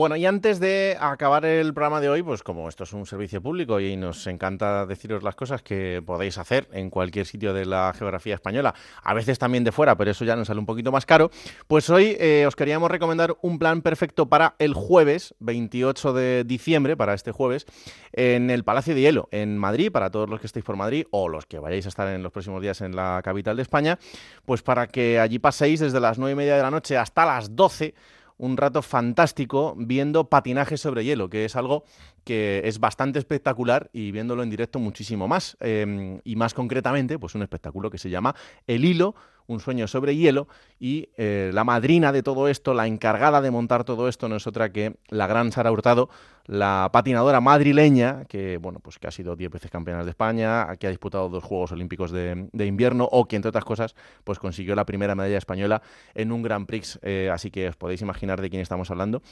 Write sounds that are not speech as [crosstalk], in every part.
Bueno, y antes de acabar el programa de hoy, pues como esto es un servicio público y nos encanta deciros las cosas que podéis hacer en cualquier sitio de la geografía española, a veces también de fuera, pero eso ya nos sale un poquito más caro, pues hoy eh, os queríamos recomendar un plan perfecto para el jueves 28 de diciembre, para este jueves, en el Palacio de Hielo, en Madrid, para todos los que estéis por Madrid o los que vayáis a estar en los próximos días en la capital de España, pues para que allí paséis desde las nueve y media de la noche hasta las 12 un rato fantástico viendo patinaje sobre hielo, que es algo que es bastante espectacular y viéndolo en directo muchísimo más. Em, y más concretamente, pues un espectáculo que se llama El Hilo, un sueño sobre hielo y eh, la madrina de todo esto, la encargada de montar todo esto no es otra que la gran Sara Hurtado, la patinadora madrileña que bueno pues que ha sido 10 veces campeona de España, que ha disputado dos Juegos Olímpicos de, invierno o que entre otras cosas pues consiguió la primera medalla española en un Grand Prix, eh, así que os podéis imaginar de quién estamos hablando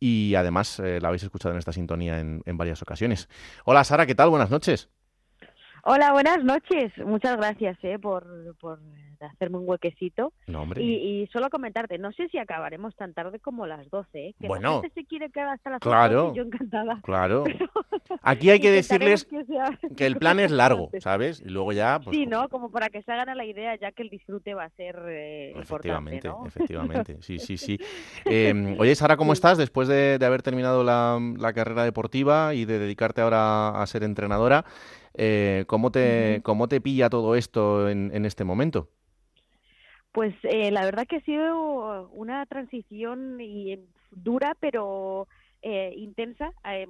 y además eh, la habéis escuchado en esta sintonía en, en varias ocasiones. Hola Sara, ¿qué tal? Buenas noches. Hola, buenas noches. Muchas gracias eh, por, por hacerme un huequecito. No. Y, y, solo comentarte, no sé si acabaremos tan tarde como las 12. ¿eh? Que bueno, la gente se quiere quedar hasta las claro, 12, yo encantada. Claro. [laughs] Aquí hay que decirles que, sea... que, el plan es [laughs] largo, ¿sabes? Y luego ya... Pues, sí, ¿no? Como para que se hagan a la idea ya que el disfrute va a ser eh, efectivamente. Efectivamente, sí, sí, sí. [laughs] Eh, oye, Sara, ¿cómo sí. estás después de, de haber terminado la, la carrera deportiva y de dedicarte ahora a ser entrenadora? Eh, ¿cómo, te, ¿Cómo te pilla todo esto en, en este momento? Pues eh, la verdad que ha sido una transición y, dura, pero eh, intensa, eh,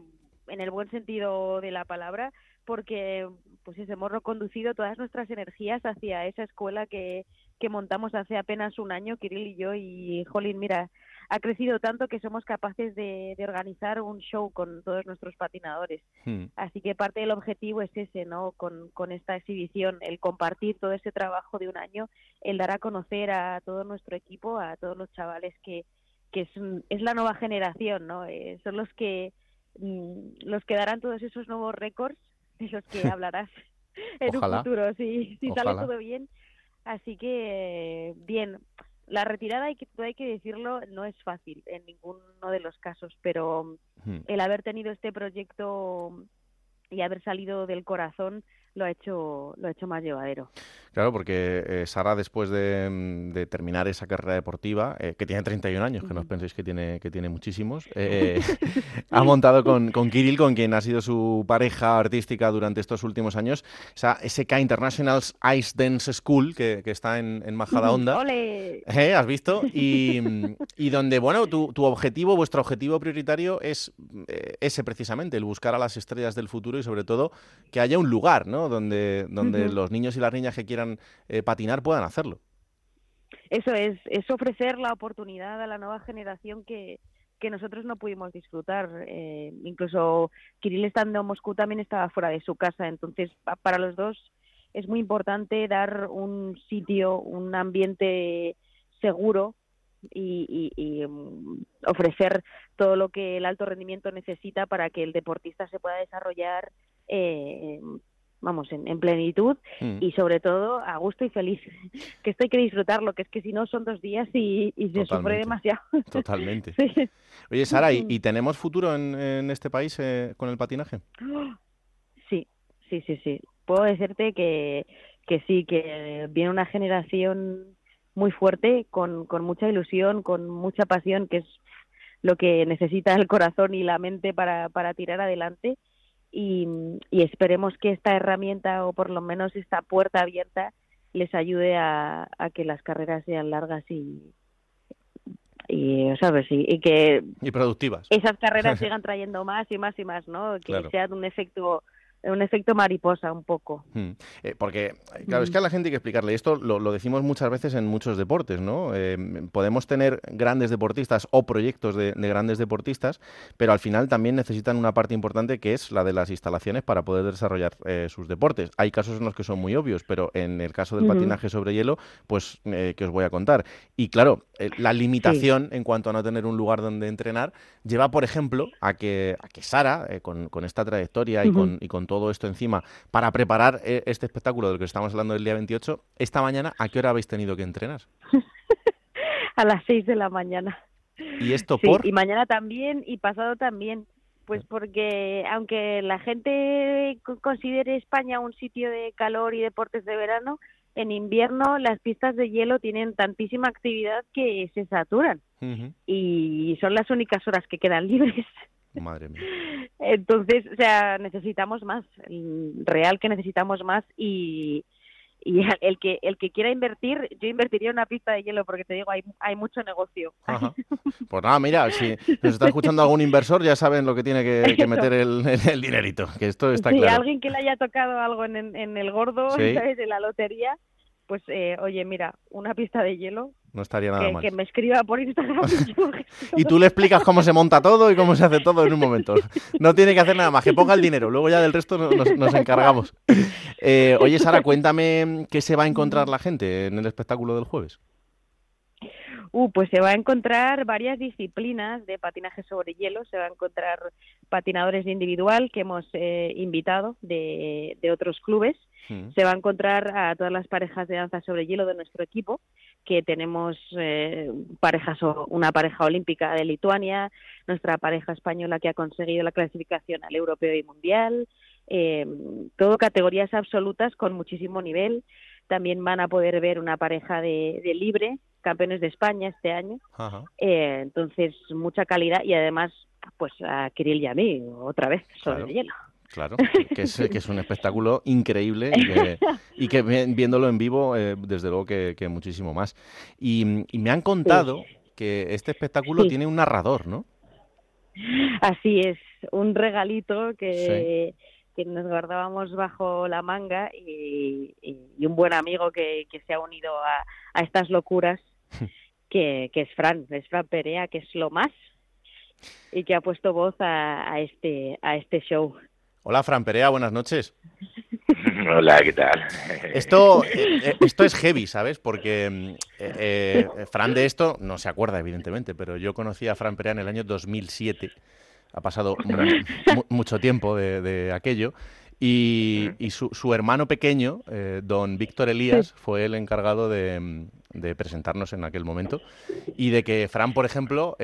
en el buen sentido de la palabra, porque pues hemos reconducido todas nuestras energías hacia esa escuela que, que montamos hace apenas un año, Kirill y yo, y Jolín, mira, ha crecido tanto que somos capaces de, de organizar un show con todos nuestros patinadores. Hmm. Así que parte del objetivo es ese, ¿no? Con, con esta exhibición, el compartir todo ese trabajo de un año, el dar a conocer a todo nuestro equipo, a todos los chavales que, que es, es la nueva generación, ¿no? Eh, son los que mm, los que darán todos esos nuevos récords de los que [laughs] hablarás en Ojalá. un futuro, si, si sale todo bien. Así que, bien, la retirada, hay que, hay que decirlo, no es fácil en ninguno de los casos, pero Hmm. el haber tenido este proyecto y haber salido del corazón lo ha hecho lo ha hecho más llevadero. Claro, porque eh, Sara, después de, mm, de, terminar esa carrera deportiva, eh, que tiene 31 años, que no os penséis que tiene, que tiene muchísimos, [laughs] eh, [laughs] ha montado con, con Kirill, con quien ha sido su pareja artística durante estos últimos años, esa SK International's Ice Dance School, que, que está en, en Majadahonda. ¡Ole! ¿Has visto? Y, y donde, bueno, tu, tu, objetivo, vuestro objetivo prioritario es ese precisamente, el buscar a las estrellas del futuro y sobre todo que haya un lugar, ¿no? Donde, donde uh -huh. los niños y las niñas que quieran eh, patinar puedan hacerlo. Eso es, es ofrecer la oportunidad a la nueva generación que, que nosotros no pudimos disfrutar. Eh, incluso Kirill estando en Moscú también estaba fuera de su casa, entonces para los dos es muy importante dar un sitio, un ambiente seguro y, y, y, um, ofrecer todo lo que el alto rendimiento necesita para que el deportista se pueda desarrollar eh, vamos, en, en plenitud mm. y sobre todo a gusto y feliz. [laughs] Que esto hay que disfrutarlo, que es que si no son dos días y, y se sufre demasiado. [laughs] Totalmente. sí. Oye, Sara, ¿y, ¿y, tenemos futuro en, en este país eh, con el patinaje? [gasps] Sí, sí, sí, sí. Puedo decirte que, que sí, que viene una generación muy fuerte, con, con mucha ilusión, con mucha pasión, que es lo que necesita el corazón y la mente para, para tirar adelante. Y, y, esperemos que esta herramienta o por lo menos esta puerta abierta les ayude a, a que las carreras sean largas y, y sabes y, y, que y productivas esas carreras [laughs] sigan trayendo más y más y más no que claro. sea un efecto un efecto mariposa un poco. Hmm. Eh, porque, claro, mm. es que a la gente hay que explicarle, esto lo, lo decimos muchas veces en muchos deportes, ¿no? Eh, podemos tener grandes deportistas o proyectos de, de, grandes deportistas, pero al final también necesitan una parte importante que es la de las instalaciones para poder desarrollar eh, sus deportes. Hay casos en los que son muy obvios, pero en el caso del uh -huh. patinaje sobre hielo, pues eh, que os voy a contar. Y claro, eh, la limitación sí. en cuanto a no tener un lugar donde entrenar lleva, por ejemplo, a que, a que Sara, eh, con, con, esta trayectoria uh -huh. y, con, y con todo esto encima para preparar eh, este espectáculo del que estamos hablando el día 28. Esta mañana, ¿a qué hora habéis tenido que entrenar? [laughs] a las 6 de la mañana. ¿Y esto por? y mañana también y pasado también. Pues porque aunque la gente considere España un sitio de calor y deportes de verano, en invierno las pistas de hielo tienen tantísima actividad que se saturan y son las únicas horas que quedan [laughs] libres. Madre mía. Entonces, o sea, necesitamos más, real que necesitamos más y, y [laughs] el que el que quiera invertir, yo invertiría en una pista de hielo porque te digo, hay, hay mucho negocio. [laughs] Pues nada, mira, si nos está escuchando algún inversor, ya saben lo que tiene que, meter el, [laughs] el, dinerito, que esto está claro. alguien que le haya tocado algo en, en, el gordo, ¿sabes? En la lotería, pues eh, oye, mira, una pista de hielo. No estaría nada que, mal. Que me escriba por Instagram. [laughs] [laughs] y tú le explicas cómo se monta todo y cómo se hace todo en un momento. No tiene que hacer nada más, que ponga el dinero. Luego ya del resto nos, encargamos. [laughs] Eh, oye, Sara, cuéntame qué se va a encontrar la gente en el espectáculo del jueves. Uh, pues se va a encontrar varias disciplinas de patinaje sobre hielo. Se va a encontrar patinadores de individual que hemos eh, invitado de, de otros clubes Mm. Se va a encontrar a todas las parejas de danza sobre hielo de nuestro equipo, que tenemos eh, parejas una pareja olímpica de Lituania, nuestra pareja española que ha conseguido la clasificación al europeo y mundial, eh, todo categorías absolutas con muchísimo nivel. También van a poder ver una pareja de, libre, campeones de España este año. Eh, entonces, mucha calidad y además, pues a Kirill y a mí, otra vez, sobre el hielo. Claro, [laughs] que es, que es un espectáculo increíble y que, viéndolo en vivo, eh, desde luego que, muchísimo más. Y, me han contado que este espectáculo tiene un narrador, ¿no? Así es, un regalito que, que nos guardábamos bajo la manga y, un buen amigo que, se ha unido a, estas locuras, que, es Fran, es Fran Perea, que es lo más y que ha puesto voz a, a este, a este show. Hola, Fran Perea, buenas noches. [laughs] Hola, ¿qué tal? [laughs] Esto, eh, eh, esto es heavy, ¿sabes? Porque eh, Fran de esto no se acuerda, evidentemente, pero yo conocí a Fran Perea en el año 2007. Ha pasado mucho tiempo de, aquello. Y, su, hermano pequeño, don Víctor Elías, fue el encargado de, presentarnos en aquel momento. Y de que Fran, por ejemplo,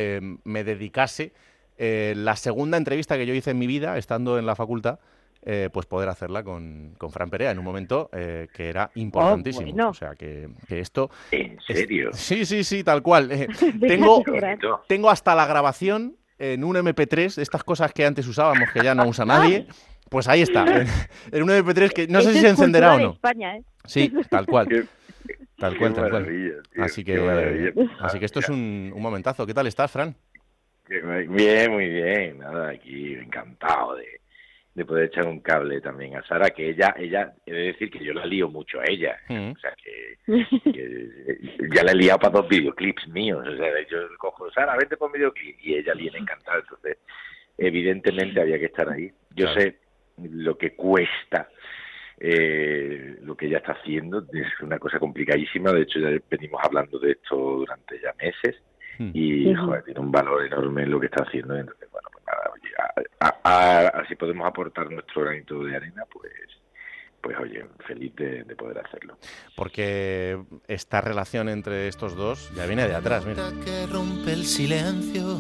me dedicase eh, la segunda entrevista que yo hice en mi vida, estando en la facultad, eh, pues poder hacerla con, con, Fran Perea en un momento eh, que era importantísimo. Oh, o sea, que, esto... ¿En serio? Sí, sí, sí, tal cual. [laughs] tengo, tengo hasta la grabación en un MP3, de estas cosas que antes usábamos, que ya no usa nadie. Pues ahí está, en, un MP3 que no sé si se encenderá o no. España, Sí, tal cual. tal cual, tal cual. Así que, así que esto es un, un momentazo. ¿Qué tal estás, Fran? Bien, muy bien. Nada, aquí encantado de, de poder echar un cable también a Sara, que ella, ella, he de decir que yo la lío mucho a ella. Mm. O sea, que, ya la he liado para dos videoclips míos. O sea, yo cojo, Sara, vente por videoclip. Y ella viene encantada. Entonces, evidentemente había que estar ahí. Yo sé lo que cuesta eh, lo que ella está haciendo. Es una cosa complicadísima. De hecho, ya venimos hablando de esto durante ya meses. Hmm. y joder, tiene un valor enorme lo que está haciendo. Entonces, bueno, pues nada, así podemos aportar nuestro granito de arena, pues pues oye, feliz de, poder hacerlo. Porque esta relación entre estos dos ya viene de atrás, mira. Que rompe el silencio,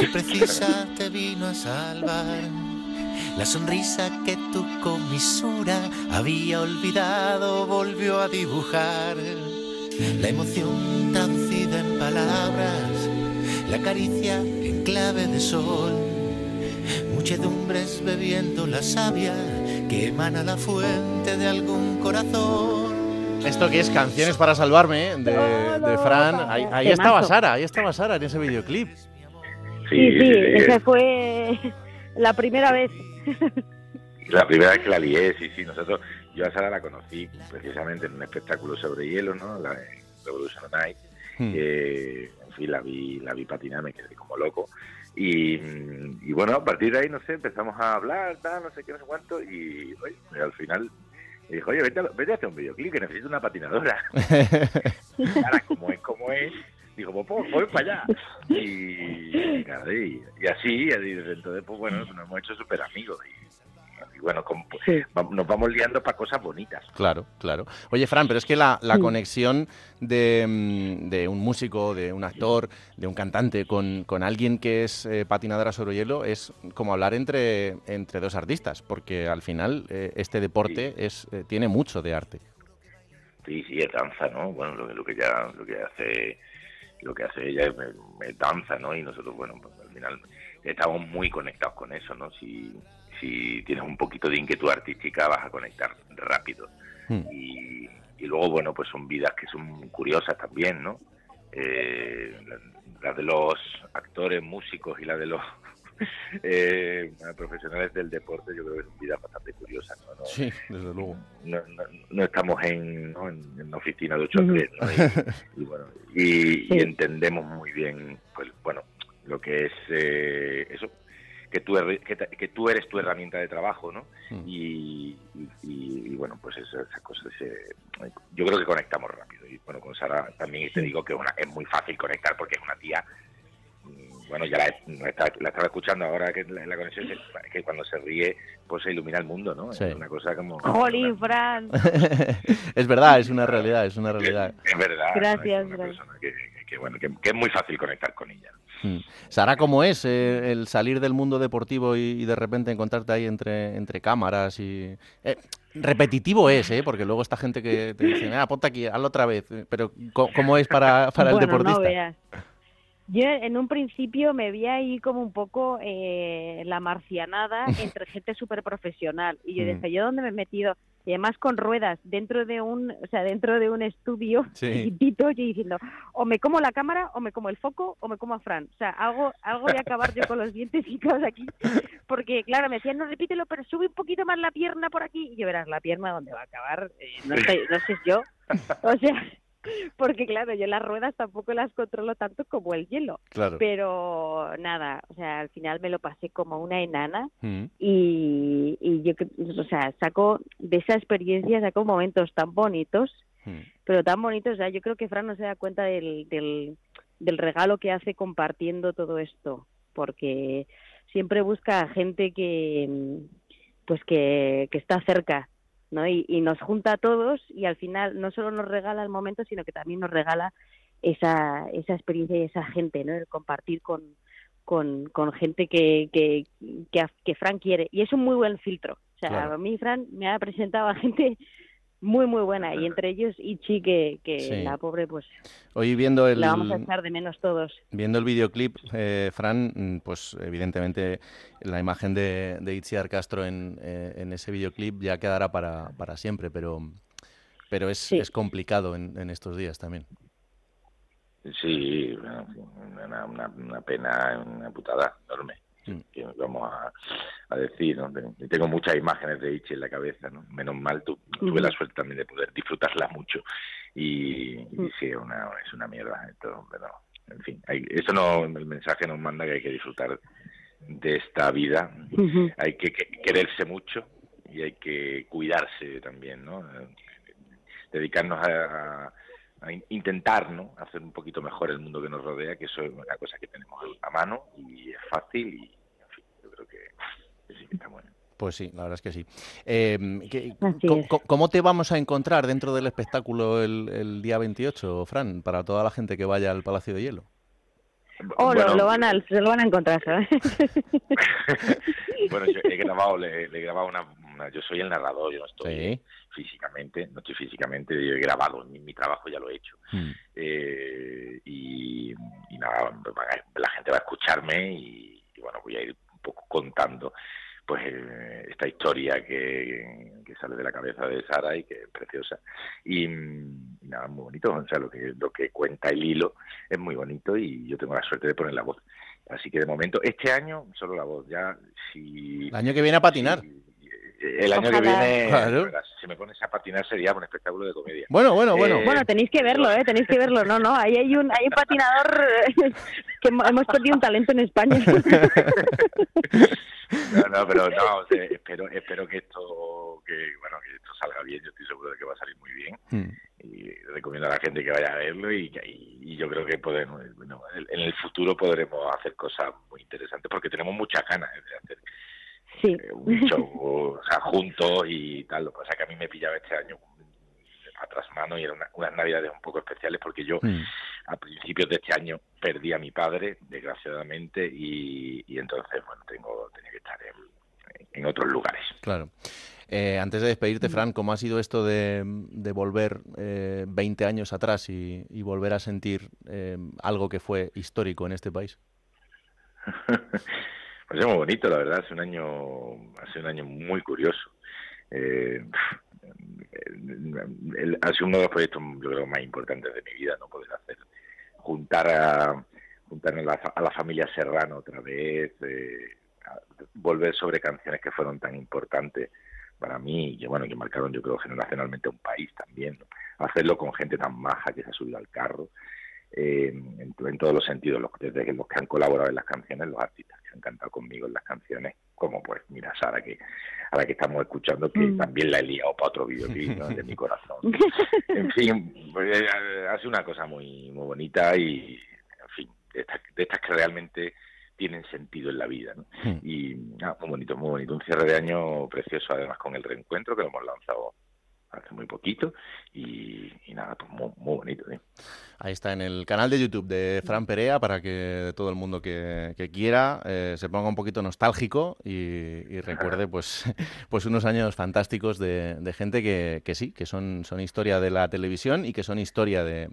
que precisa te vino a salvar. La sonrisa que tu comisura había olvidado volvió a dibujar. La emoción en palabras, la caricia en clave de sol. Muchedumbres bebiendo la savia que emana la fuente de algún corazón. Esto que es Canciones para Salvarme de, de Fran. Ahí, estaba Sara, ahí estaba Sara en ese videoclip. Sí, sí, esa fue [laughs] la primera vez. La primera vez que la lié, sí, sí. Nosotros, yo a Sara la conocí precisamente en un espectáculo sobre hielo, ¿no? La Revolution Night. Hmm. en fin, la vi, la vi patinar, me quedé como loco. Y, bueno, a partir de ahí, no sé, empezamos a hablar, tal, no sé qué, no sé cuánto. Y al final me dijo, oye, vete a, vete a hacer un videoclip que necesito una patinadora. [laughs] Ahora, como es, como es, digo, pues, pues voy para allá. Y, y, así, y desde entonces, pues bueno, nos hemos hecho súper amigos. Y, bueno, nos vamos liando para cosas bonitas. Claro, claro. Oye, Fran, pero es que la, conexión de, mm, de, un músico, de un actor, de un cantante con, con alguien que es eh, patinadora sobre hielo es como hablar entre, entre dos artistas, porque al final eh, este deporte es eh, tiene mucho de arte. Sí, sí, es danza, ¿no? Bueno, lo, lo que ya lo que hace lo que hace ella es, danza, ¿no? Y nosotros, bueno, pues al final estamos muy conectados con eso, ¿no? Si, si tienes un poquito de inquietud artística vas a conectar rápido. Hmm. Y, y, luego, bueno, pues son vidas que son curiosas también, ¿no? Eh, la de los actores, músicos y la de los [laughs] eh, profesionales del deporte, yo creo que son vidas bastante curiosas. ¿no? sí, desde luego. No, estamos en, en, una oficina de 8 a 3 y, bueno, y, entendemos muy bien, pues bueno, lo que es eh, eso, que tú, eres, que, tú eres tu herramienta de trabajo, ¿no? Mm. Y, bueno, pues esas, cosas yo creo que conectamos rápido. Y bueno, con Sara también te digo que una, es muy fácil conectar porque es una tía bueno, ya la, la, estaba escuchando ahora que la, la conexión es que cuando se ríe, pues se ilumina el mundo, ¿no? Es una cosa como... ¡Jolín, Fran! [laughs] es verdad, es una realidad, es una realidad. Es, verdad. Gracias, que, bueno, que, es muy fácil conectar con ella. Mm. Sara, ¿cómo es eh, el salir del mundo deportivo y, de repente encontrarte ahí entre, entre cámaras y... Eh, repetitivo es, ¿eh? Porque luego esta gente que te dice, ah, ponte aquí, hazlo otra vez. Pero ¿cómo es para, para el deportista? Yo en un principio me vi ahí como un poco eh, la marcianada [laughs] entre gente súper profesional y yo mm. decía, ¿yo dónde me he metido? Y además con ruedas dentro de un, o sea, dentro de un estudio chiquitito, yo diciendo, o me como la cámara, o me como el foco, o me como a Fran. O sea, algo, algo de acabar yo con los dientes y cosas aquí. Porque, claro, me decían, no, repítelo, pero sube un poquito más la pierna por aquí. Y yo verás, la pierna dónde va a acabar, eh, no, sé, no sé yo. O sea, porque claro, yo las ruedas tampoco las controlo tanto como el hielo. Pero nada, o sea, al final me lo pasé como una enana mm. y, y yo, o sea, saco de esa experiencia, saco momentos tan bonitos, mm. pero tan bonitos, o sea, yo creo que Fran no se da cuenta del, del, del regalo que hace compartiendo todo esto, porque siempre busca gente que pues que, que está cerca ¿no? Y, nos junta a todos y al final no solo nos regala el momento, sino que también nos regala esa, esa experiencia y esa gente, ¿no? El compartir con, con, con gente que, que, que, Fran quiere. Y es un muy buen filtro. O sea, a mí Fran me ha presentado a gente muy muy buena. Y [laughs] entre ellos Ichi que, que la pobre pues hoy viendo el la vamos a echar de menos todos. Viendo el videoclip eh, Fran mm, pues evidentemente la imagen de, de Itziar Castro en, eh, en ese videoclip ya quedará para, para siempre pero pero es, es complicado en, en estos días también. Sí una, una, una pena una putada enorme. Que vamos a, decir. ¿no? Tengo muchas imágenes de Ichi en la cabeza, ¿no? Menos mal, tuve la suerte también de poder disfrutarla mucho. Y, y sí, una, es una mierda. Esto, pero, en fin, eso no, el mensaje nos manda que hay que disfrutar de esta vida. Hay que, quererse mucho y hay que cuidarse también, ¿no? Dedicarnos a, a intentar ¿no? hacer un poquito mejor el mundo que nos rodea, que eso es una cosa que tenemos a mano y es fácil y creo que, sí que está bueno. Pues sí, la verdad es que sí. Eh, ¿cómo, te vamos a encontrar dentro del espectáculo el, el, día 28, Fran, para toda la gente que vaya al Palacio de Hielo? Oh, lo, van a, se lo van a encontrar, ¿sabes? [laughs] bueno, yo he grabado, le, he grabado una, Yo soy el narrador, yo no estoy físicamente, no estoy físicamente, yo he grabado, mi, trabajo ya lo he hecho. Hmm. Eh, y, nada, la gente va a escucharme y, bueno, voy a ir poco contando pues eh, esta historia que, sale de la cabeza de Sara y que es preciosa y, nada muy bonito o sea lo que lo que cuenta el hilo es muy bonito y yo tengo la suerte de poner la voz así que de momento este año solo la voz ya si el año que viene a patinar el año que viene, si me pones a patinar sería un espectáculo de comedia. Bueno, bueno, bueno. Eh, bueno, tenéis que verlo, ¿eh? Tenéis que verlo. No, no, ahí hay un, hay un patinador que hemos perdido un talento en España. [laughs] No, no, pero no, espero, espero que esto, que bueno, que esto salga bien. Yo estoy seguro de que va a salir muy bien. Hmm. Y recomiendo a la gente que vaya a verlo y, y, yo creo que podemos, bueno, en el futuro podremos hacer cosas muy interesantes porque tenemos muchas ganas de hacer eh, un show juntos y tal. Lo que pasa es que a mí me pillaba este año a tras mano y eran unas navidades un poco especiales porque yo mm. a principios de este año perdí a mi padre, desgraciadamente, y, entonces, bueno, tengo, tenía que estar en, otros lugares. Claro. Eh, antes de despedirte, Fran, ¿cómo ha sido esto de, volver eh, 20 años atrás y, volver a sentir eh, algo que fue histórico en este país? [laughs] pues es muy bonito, la verdad. Hace un año, hace un año muy curioso. Eh, ha sido uno de los proyectos, yo creo, más importantes de mi vida, no poder hacer, juntar a, juntar a la, familia Serrano otra vez, eh, volver sobre canciones que fueron tan importantes para mí y que, bueno, que marcaron, yo creo, generacionalmente un país también, hacerlo con gente tan maja que se ha subido al carro, eh, en, todos los sentidos, los, desde los que han colaborado en las canciones, los artistas que han cantado conmigo en las canciones, como pues, mira, Sara, que ahora que estamos escuchando, que mm. también la he liado para otro videoclip de mi corazón. en fin, pues, eh, hace una cosa muy, muy bonita y, en fin, de estas, de estas que realmente tienen sentido en la vida. ¿no? Hmm. Y ah, muy bonito, muy bonito. Un cierre de año precioso, además, con el reencuentro que lo hemos lanzado hace muy poquito y, nada, pues muy, bonito. ¿eh? Ahí está en el canal de YouTube de Fran Perea para que todo el mundo que, quiera eh, se ponga un poquito nostálgico y, recuerde [laughs] pues, [laughs] pues unos años fantásticos de, gente que, que, sí, que son, son historia de la televisión y que son historia de,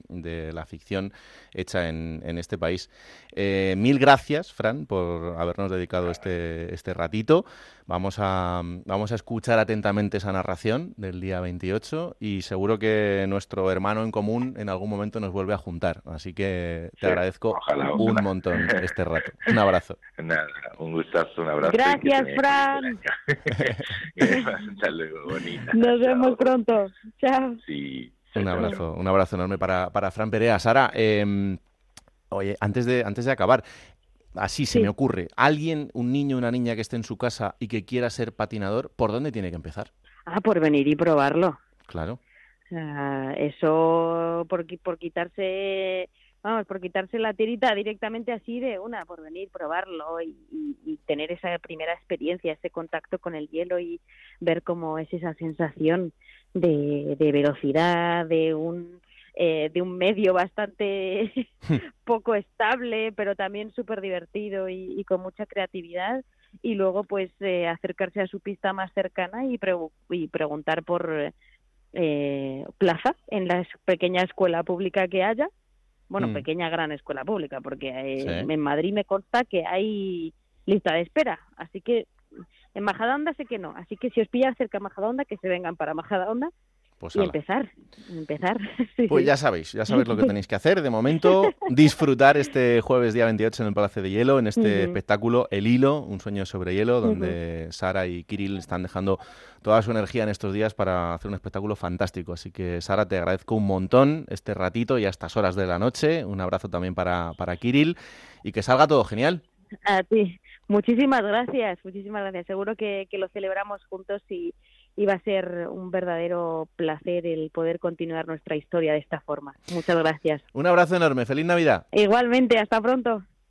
la ficción hecha en, en este país. Eh, mil gracias, Fran, por habernos dedicado este, este ratito. Vamos a, vamos a escuchar atentamente esa narración del día 28 y seguro que nuestro hermano en común en algún momento nos vuelve a juntar. Así que te agradezco un montón [laughs] este rato. Un abrazo. Nada, un gustazo, un abrazo. Gracias, Fran. [laughs] Nos vemos pronto. Chao. Un abrazo, un abrazo enorme para, para Fran Perea. Sara, eh, oye, antes de, antes de acabar, así se me ocurre, alguien, un niño, una niña que esté en su casa y que quiera ser patinador, ¿por dónde tiene que empezar? Ah, por venir y probarlo. Claro. eso por, por quitarse, vamos, por quitarse la tirita directamente así de una, por venir, probarlo y, tener esa primera experiencia, ese contacto con el hielo y ver cómo es esa sensación de, de velocidad, de un eh, de un medio bastante [laughs] [laughs] poco estable, pero también súper divertido y, con mucha creatividad. Y luego, pues, eh, acercarse a su pista más cercana y, y preguntar por eh, plaza en la pequeña escuela pública que haya. Bueno, mm. pequeña gran escuela pública, porque en Madrid me consta que hay lista de espera. Así que en Majadahonda sé que no. Así que si os pillan cerca de Majadahonda, que se vengan para Majadahonda pues y empezar, empezar. pues [laughs] ya sabéis, ya sabéis lo que tenéis que hacer. De momento, [laughs] disfrutar este jueves día 28 en el Palacio de Hielo, en este espectáculo El Hilo, un sueño sobre hielo, donde Sara y Kirill están dejando toda su energía en estos días para hacer un espectáculo fantástico. Así que, Sara, te agradezco un montón este ratito y a estas horas de la noche. Un abrazo también para, para Kirill y que salga todo genial. A ti. Muchísimas gracias, muchísimas gracias. Seguro que, que lo celebramos juntos y, y va a ser un verdadero placer el poder continuar nuestra historia de esta forma. Muchas gracias. Un abrazo enorme, feliz Navidad. Igualmente, hasta pronto.